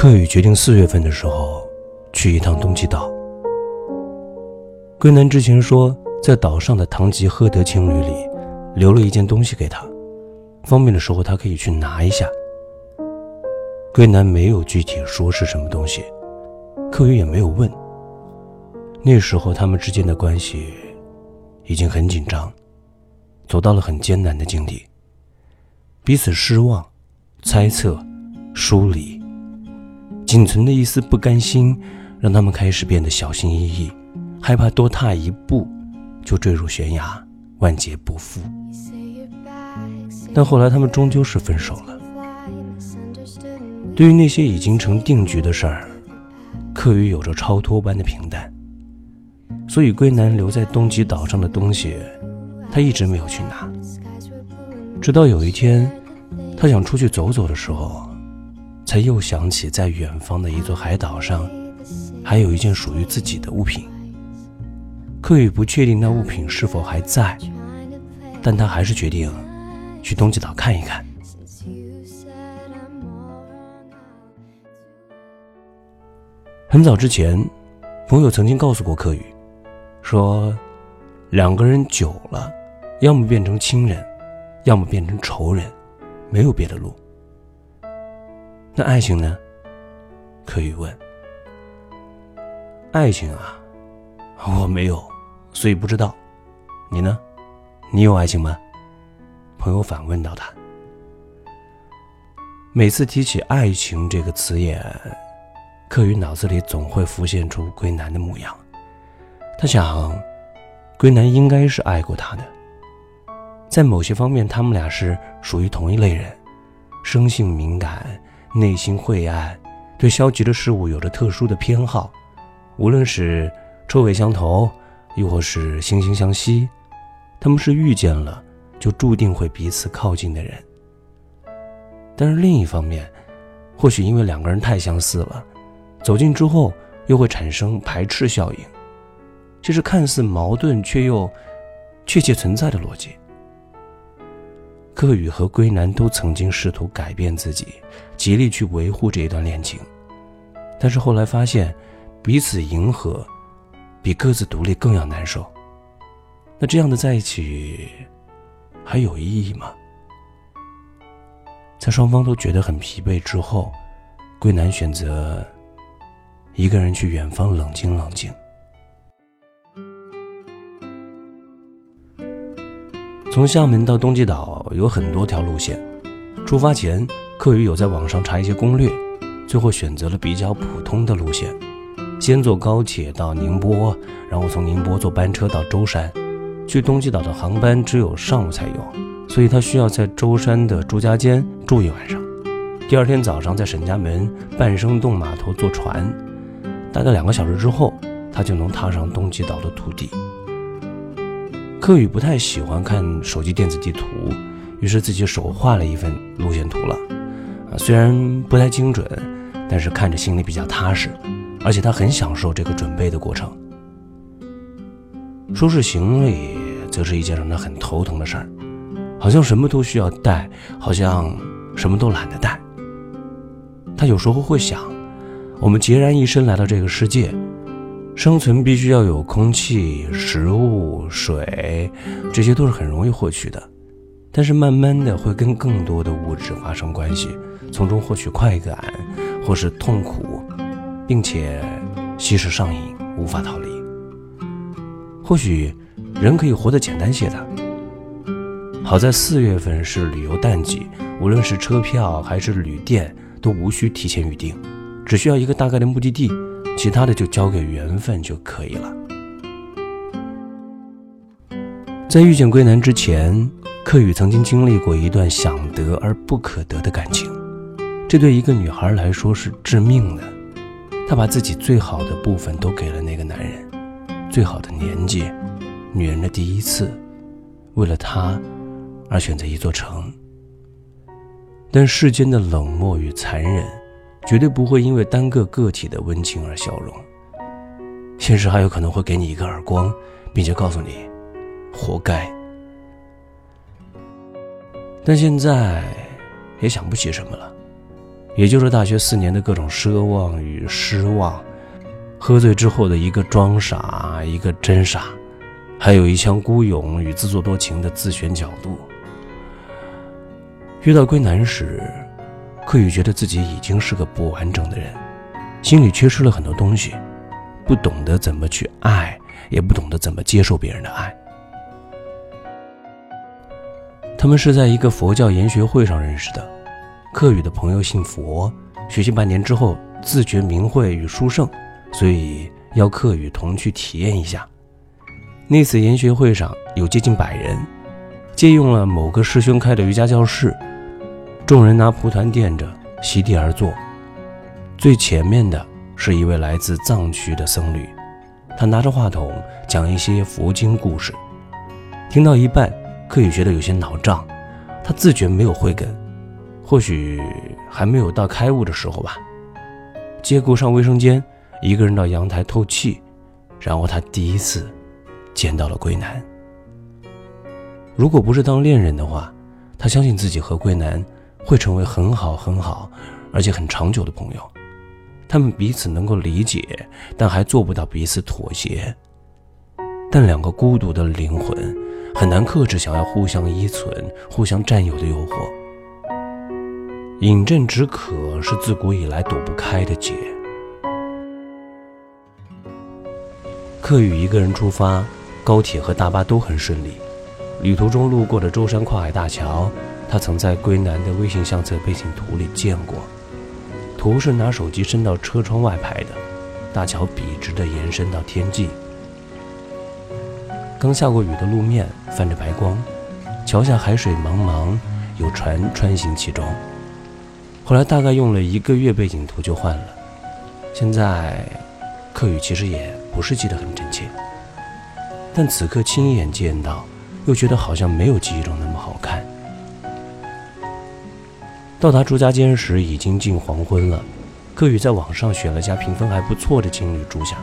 柯宇决定四月份的时候去一趟东极岛。归南之前说，在岛上的唐吉诃德情侣里留了一件东西给他，方便的时候他可以去拿一下。归南没有具体说是什么东西，柯宇也没有问。那时候他们之间的关系已经很紧张，走到了很艰难的境地，彼此失望、猜测、疏离。仅存的一丝不甘心，让他们开始变得小心翼翼，害怕多踏一步就坠入悬崖，万劫不复。但后来他们终究是分手了。对于那些已经成定局的事儿，柯宇有着超脱般的平淡。所以归南留在东极岛上的东西，他一直没有去拿。直到有一天，他想出去走走的时候。才又想起，在远方的一座海岛上，还有一件属于自己的物品。柯宇不确定那物品是否还在，但他还是决定去东极岛看一看。很早之前，朋友曾经告诉过柯宇，说两个人久了，要么变成亲人，要么变成仇人，没有别的路。那爱情呢？可以问。爱情啊，我没有，所以不知道。你呢？你有爱情吗？朋友反问到他。每次提起爱情这个词眼，柯宇脑子里总会浮现出归南的模样。他想，归南应该是爱过他的。在某些方面，他们俩是属于同一类人，生性敏感。内心晦暗，对消极的事物有着特殊的偏好，无论是臭味相投，亦或是惺惺相惜，他们是遇见了就注定会彼此靠近的人。但是另一方面，或许因为两个人太相似了，走近之后又会产生排斥效应，这是看似矛盾却又确切存在的逻辑。克宇和归南都曾经试图改变自己，极力去维护这一段恋情，但是后来发现，彼此迎合，比各自独立更要难受。那这样的在一起，还有意义吗？在双方都觉得很疲惫之后，归南选择一个人去远方冷静冷静。从厦门到东极岛有很多条路线，出发前，客宇有在网上查一些攻略，最后选择了比较普通的路线，先坐高铁到宁波，然后从宁波坐班车到舟山。去东极岛的航班只有上午才有，所以他需要在舟山的朱家尖住一晚上。第二天早上在沈家门半生洞码头坐船，大概两个小时之后，他就能踏上东极岛的土地。柯宇不太喜欢看手机电子地图，于是自己手画了一份路线图了。啊，虽然不太精准，但是看着心里比较踏实，而且他很享受这个准备的过程。收拾行李则是一件让他很头疼的事儿，好像什么都需要带，好像什么都懒得带。他有时候会想，我们孑然一身来到这个世界。生存必须要有空气、食物、水，这些都是很容易获取的。但是慢慢的会跟更多的物质发生关系，从中获取快感，或是痛苦，并且吸食上瘾，无法逃离。或许人可以活得简单些的。好在四月份是旅游淡季，无论是车票还是旅店都无需提前预定，只需要一个大概的目的地。其他的就交给缘分就可以了。在遇见归南之前，柯宇曾经经历过一段想得而不可得的感情，这对一个女孩来说是致命的。她把自己最好的部分都给了那个男人，最好的年纪，女人的第一次，为了他而选择一座城。但世间的冷漠与残忍。绝对不会因为单个个体的温情而消融，现实还有可能会给你一个耳光，并且告诉你，活该。但现在也想不起什么了，也就是大学四年的各种奢望与失望，喝醉之后的一个装傻，一个真傻，还有一腔孤勇与自作多情的自选角度。遇到归南时，柯宇觉得自己已经是个不完整的人，心里缺失了很多东西，不懂得怎么去爱，也不懂得怎么接受别人的爱。他们是在一个佛教研学会上认识的。柯宇的朋友信佛，学习半年之后自觉名讳与殊胜，所以邀柯宇同去体验一下。那次研学会上有接近百人，借用了某个师兄开的瑜伽教室，众人拿蒲团垫着席地而坐。最前面的是一位来自藏区的僧侣，他拿着话筒讲一些佛经故事。听到一半，柯宇觉得有些脑胀，他自觉没有慧根。或许还没有到开悟的时候吧。接顾上卫生间，一个人到阳台透气，然后他第一次见到了桂南。如果不是当恋人的话，他相信自己和桂南会成为很好很好，而且很长久的朋友。他们彼此能够理解，但还做不到彼此妥协。但两个孤独的灵魂很难克制想要互相依存、互相占有的诱惑。饮鸩止渴是自古以来躲不开的劫。客宇一个人出发，高铁和大巴都很顺利。旅途中路过的舟山跨海大桥，他曾在归南的微信相册背景图里见过。图是拿手机伸到车窗外拍的，大桥笔直地延伸到天际。刚下过雨的路面泛着白光，桥下海水茫茫，有船穿行其中。后来大概用了一个月，背景图就换了。现在，客语其实也不是记得很真切，但此刻亲眼见到，又觉得好像没有记忆中的到达朱家尖时已经近黄昏了，柯宇在网上选了家评分还不错的情侣住下，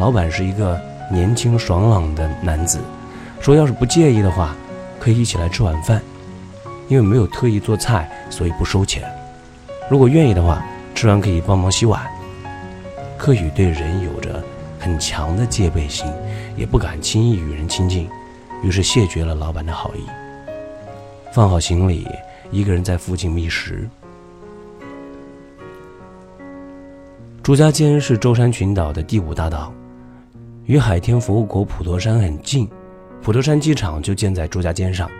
老板是一个年轻爽朗的男子，说要是不介意的话，可以一起来吃晚饭，因为没有特意做菜，所以不收钱。如果愿意的话，吃完可以帮忙洗碗。柯宇对人有着很强的戒备心，也不敢轻易与人亲近，于是谢绝了老板的好意。放好行李，一个人在附近觅食。朱家尖是舟山群岛的第五大岛，与海天佛国普陀山很近，普陀山机场就建在朱家尖上，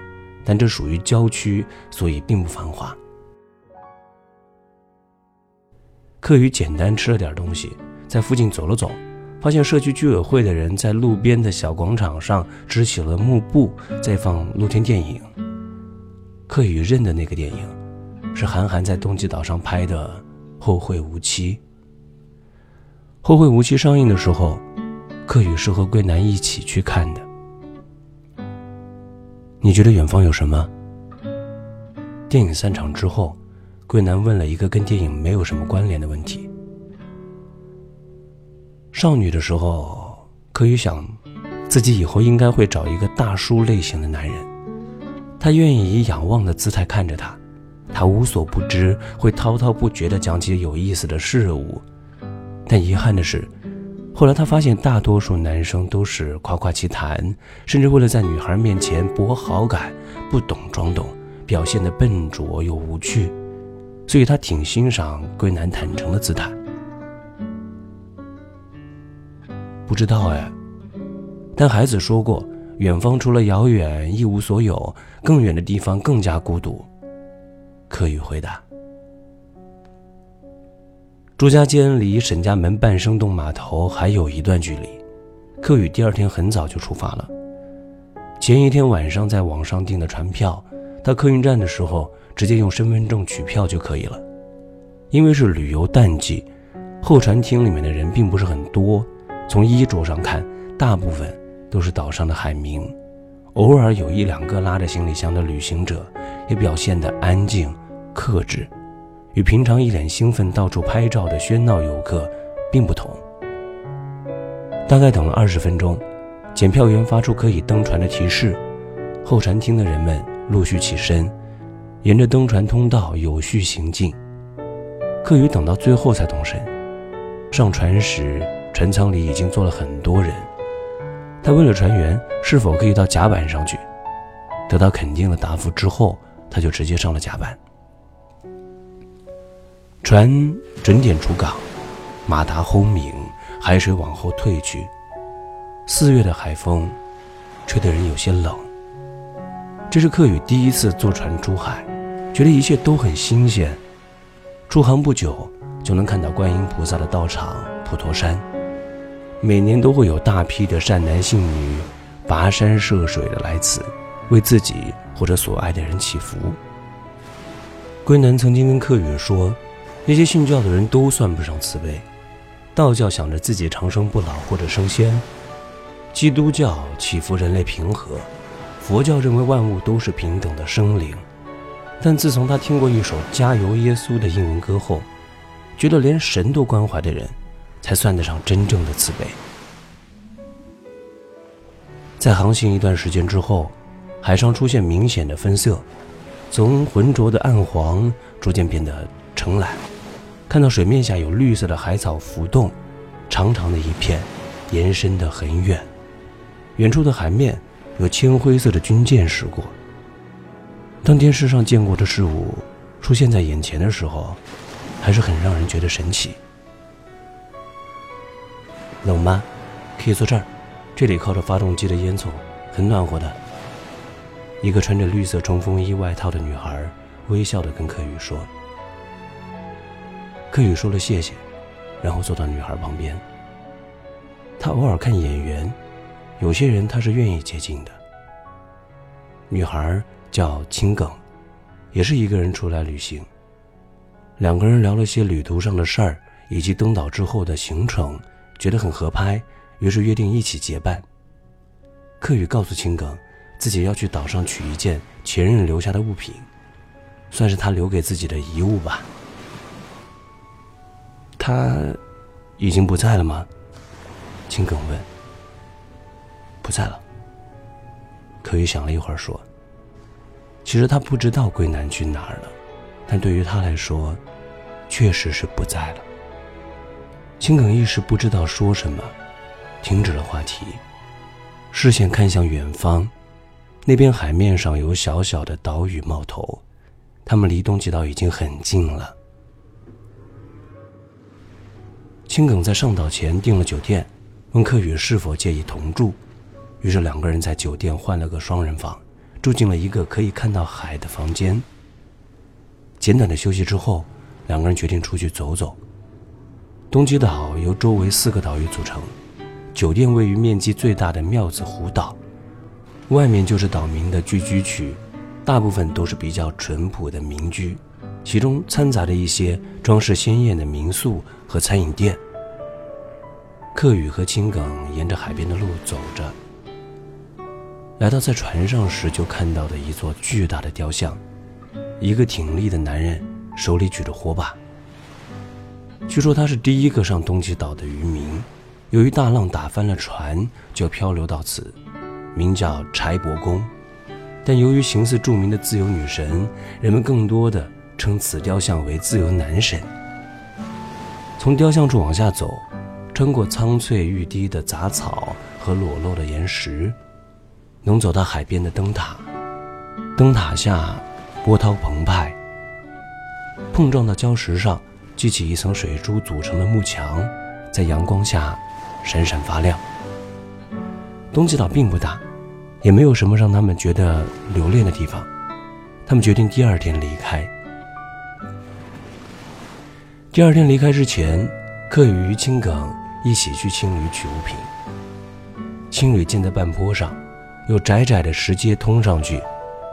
但这属于郊区，所以并不繁华。客余简单吃了点东西，在附近走了走，发现社区居委会的人在路边的小广场上支起了幕布，在放露天电影。柯宇认的那个电影，是韩寒在冬季岛上拍的《后会无期》。《后会无期》上映的时候，柯宇是和桂南一起去看的。你觉得远方有什么？电影散场之后。桂南问了一个跟电影没有什么关联的问题。少女的时候，柯宇想，自己以后应该会找一个大叔类型的男人。他愿意以仰望的姿态看着他，他无所不知，会滔滔不绝地讲起有意思的事物。但遗憾的是，后来他发现大多数男生都是夸夸其谈，甚至为了在女孩面前博好感，不懂装懂，表现得笨拙又无趣。所以他挺欣赏桂南坦诚的姿态。不知道哎，但孩子说过，远方除了遥远一无所有，更远的地方更加孤独。柯宇回答。朱家尖离沈家门半生洞码头还有一段距离，柯宇第二天很早就出发了。前一天晚上在网上订的船票，到客运站的时候。直接用身份证取票就可以了，因为是旅游淡季，候船厅里面的人并不是很多。从衣着上看，大部分都是岛上的海民，偶尔有一两个拉着行李箱的旅行者，也表现得安静克制，与平常一脸兴奋到处拍照的喧闹游客并不同。大概等了二十分钟，检票员发出可以登船的提示，候船厅的人们陆续起身。沿着登船通道有序行进，柯宇等到最后才动身。上船时，船舱里已经坐了很多人。他问了船员是否可以到甲板上去，得到肯定的答复之后，他就直接上了甲板。船准点出港，马达轰鸣，海水往后退去。四月的海风，吹得人有些冷。这是客宇第一次坐船出海，觉得一切都很新鲜。出航不久，就能看到观音菩萨的道场普陀山。每年都会有大批的善男信女跋山涉水的来此，为自己或者所爱的人祈福。龟南曾经跟客宇说，那些信教的人都算不上慈悲，道教想着自己长生不老或者升仙，基督教祈福人类平和。佛教认为万物都是平等的生灵，但自从他听过一首《加油耶稣》的英文歌后，觉得连神都关怀的人，才算得上真正的慈悲。在航行一段时间之后，海上出现明显的分色，从浑浊的暗黄逐渐变得橙蓝，看到水面下有绿色的海草浮动，长长的一片，延伸得很远，远处的海面。有青灰色的军舰驶过。当电视上见过的事物出现在眼前的时候，还是很让人觉得神奇。冷吗？可以坐这儿，这里靠着发动机的烟囱，很暖和的。一个穿着绿色冲锋衣外套的女孩微笑的跟柯宇说。柯宇说了谢谢，然后坐到女孩旁边。他偶尔看演员。有些人他是愿意接近的。女孩叫青梗，也是一个人出来旅行。两个人聊了些旅途上的事儿，以及登岛之后的行程，觉得很合拍，于是约定一起结伴。柯宇告诉青梗，自己要去岛上取一件前任留下的物品，算是他留给自己的遗物吧。他已经不在了吗？青梗问。不在了。可宇想了一会儿说：“其实他不知道桂南去哪儿了，但对于他来说，确实是不在了。”青梗一时不知道说什么，停止了话题，视线看向远方，那边海面上有小小的岛屿冒头，他们离东极岛已经很近了。青梗在上岛前订了酒店，问客宇是否介意同住。于是两个人在酒店换了个双人房，住进了一个可以看到海的房间。简短的休息之后，两个人决定出去走走。东极岛由周围四个岛屿组成，酒店位于面积最大的妙子湖岛，外面就是岛民的聚居区，大部分都是比较淳朴的民居，其中掺杂着一些装饰鲜艳的民宿和餐饮店。客宇和青梗沿着海边的路走着。来到在船上时就看到的一座巨大的雕像，一个挺立的男人手里举着火把。据说他是第一个上东极岛的渔民，由于大浪打翻了船，就漂流到此，名叫柴伯公。但由于形似著名的自由女神，人们更多的称此雕像为自由男神。从雕像处往下走，穿过苍翠欲滴的杂草和裸露的岩石。能走到海边的灯塔，灯塔下波涛澎湃，碰撞到礁石上，激起一层水珠组成的幕墙，在阳光下闪闪发亮。东极岛并不大，也没有什么让他们觉得留恋的地方，他们决定第二天离开。第二天离开之前，客与于青梗一起去青旅取物品。青旅建在半坡上。有窄窄的石阶通上去，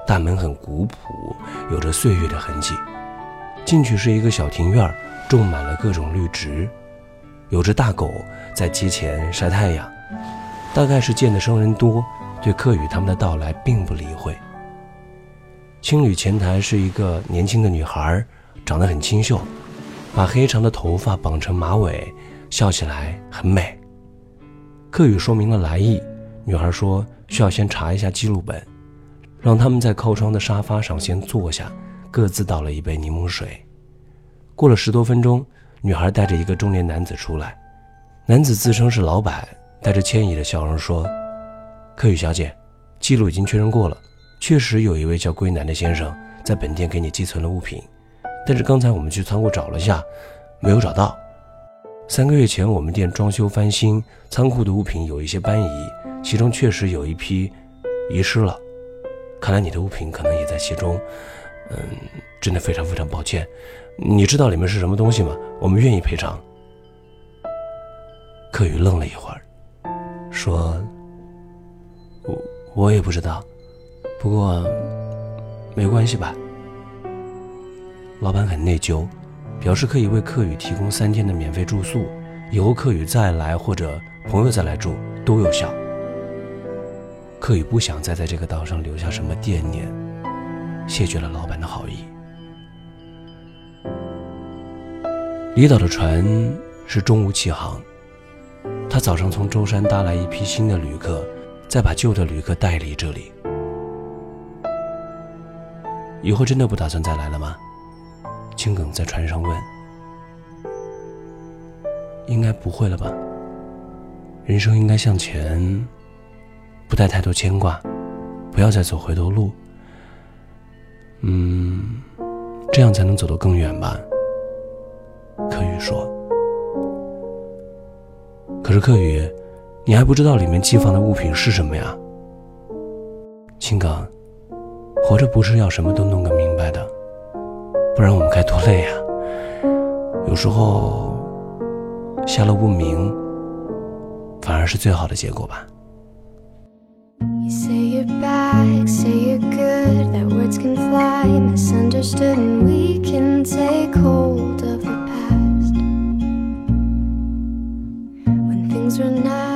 大门很古朴，有着岁月的痕迹。进去是一个小庭院儿，种满了各种绿植，有只大狗在街前晒太阳。大概是见的生人多，对客宇他们的到来并不理会。青旅前台是一个年轻的女孩，长得很清秀，把黑长的头发绑成马尾，笑起来很美。客宇说明了来意。女孩说：“需要先查一下记录本，让他们在靠窗的沙发上先坐下，各自倒了一杯柠檬水。过了十多分钟，女孩带着一个中年男子出来，男子自称是老板，带着歉意的笑容说：“柯宇小姐，记录已经确认过了，确实有一位叫归南的先生在本店给你寄存了物品，但是刚才我们去仓库找了下，没有找到。三个月前我们店装修翻新，仓库的物品有一些搬移，其中确实有一批遗失了，看来你的物品可能也在其中。嗯，真的非常非常抱歉。”你知道里面是什么东西吗？我们愿意赔偿。柯宇愣了一会儿，说：“我我也不知道，不过没关系吧。”老板很内疚，表示可以为柯宇提供三天的免费住宿，以后柯宇再来或者朋友再来住都有效。柯宇不想再在这个岛上留下什么惦念，谢绝了老板的好意。离岛的船是中午起航。他早上从舟山搭来一批新的旅客，再把旧的旅客带离这里。以后真的不打算再来了吗？青梗在船上问。应该不会了吧。人生应该向前，不带太多牵挂，不要再走回头路。嗯，这样才能走得更远吧。柯宇说：“可是柯宇，你还不知道里面寄放的物品是什么呀？青冈，活着不是要什么都弄个明白的，不然我们该多累呀！有时候，下落不明，反而是最好的结果吧。” things were nice and Tonight.